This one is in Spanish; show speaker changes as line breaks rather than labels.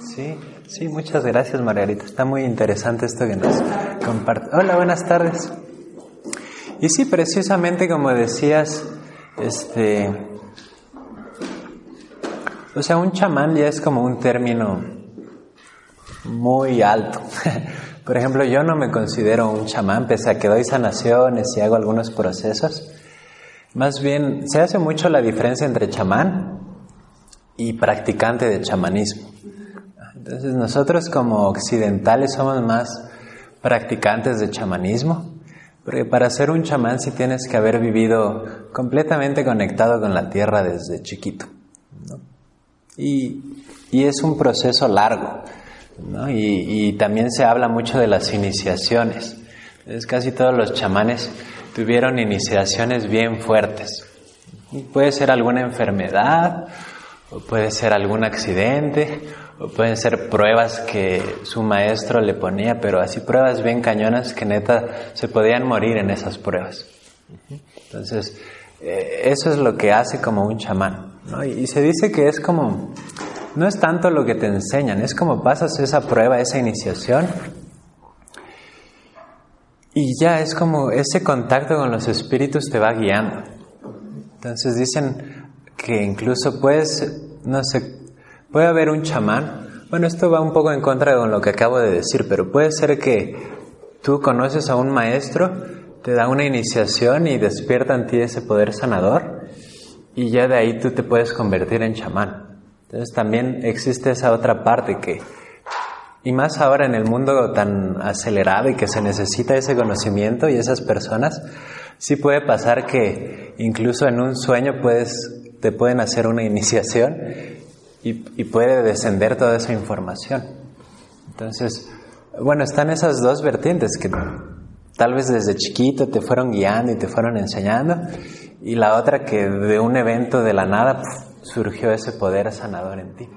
Sí, sí, muchas gracias Margarita. Está muy interesante esto que nos comparte. Hola, buenas tardes. Y sí, precisamente como decías, este, o sea, un chamán ya es como un término muy alto. Por ejemplo, yo no me considero un chamán, pese a que doy sanaciones y hago algunos procesos. Más bien, se hace mucho la diferencia entre chamán y practicante de chamanismo. Entonces, nosotros como occidentales somos más practicantes de chamanismo, porque para ser un chamán sí tienes que haber vivido completamente conectado con la tierra desde chiquito. Y, y, es un proceso largo. ¿no? Y, y, también se habla mucho de las iniciaciones. Entonces, casi todos los chamanes tuvieron iniciaciones bien fuertes. puede ser alguna enfermedad, puede ser algún accidente, o pueden ser pruebas que su maestro le ponía, pero así pruebas bien cañonas que neta se podían morir en esas pruebas. Entonces, eh, eso es lo que hace como un chamán. Y, y se dice que es como, no es tanto lo que te enseñan, es como pasas esa prueba, esa iniciación, y ya es como ese contacto con los espíritus te va guiando. Entonces dicen que incluso puedes, no sé, puede haber un chamán. Bueno, esto va un poco en contra de lo que acabo de decir, pero puede ser que tú conoces a un maestro, te da una iniciación y despierta en ti ese poder sanador y ya de ahí tú te puedes convertir en chamán. Entonces también existe esa otra parte que y más ahora en el mundo tan acelerado y que se necesita ese conocimiento y esas personas, sí puede pasar que incluso en un sueño puedes, te pueden hacer una iniciación y, puede descender toda esa información. Entonces, bueno, están esas dos vertientes que tal vez desde chiquito te fueron guiando y te fueron enseñando, y la otra que de un evento de la nada surgió ese poder sanador en ti.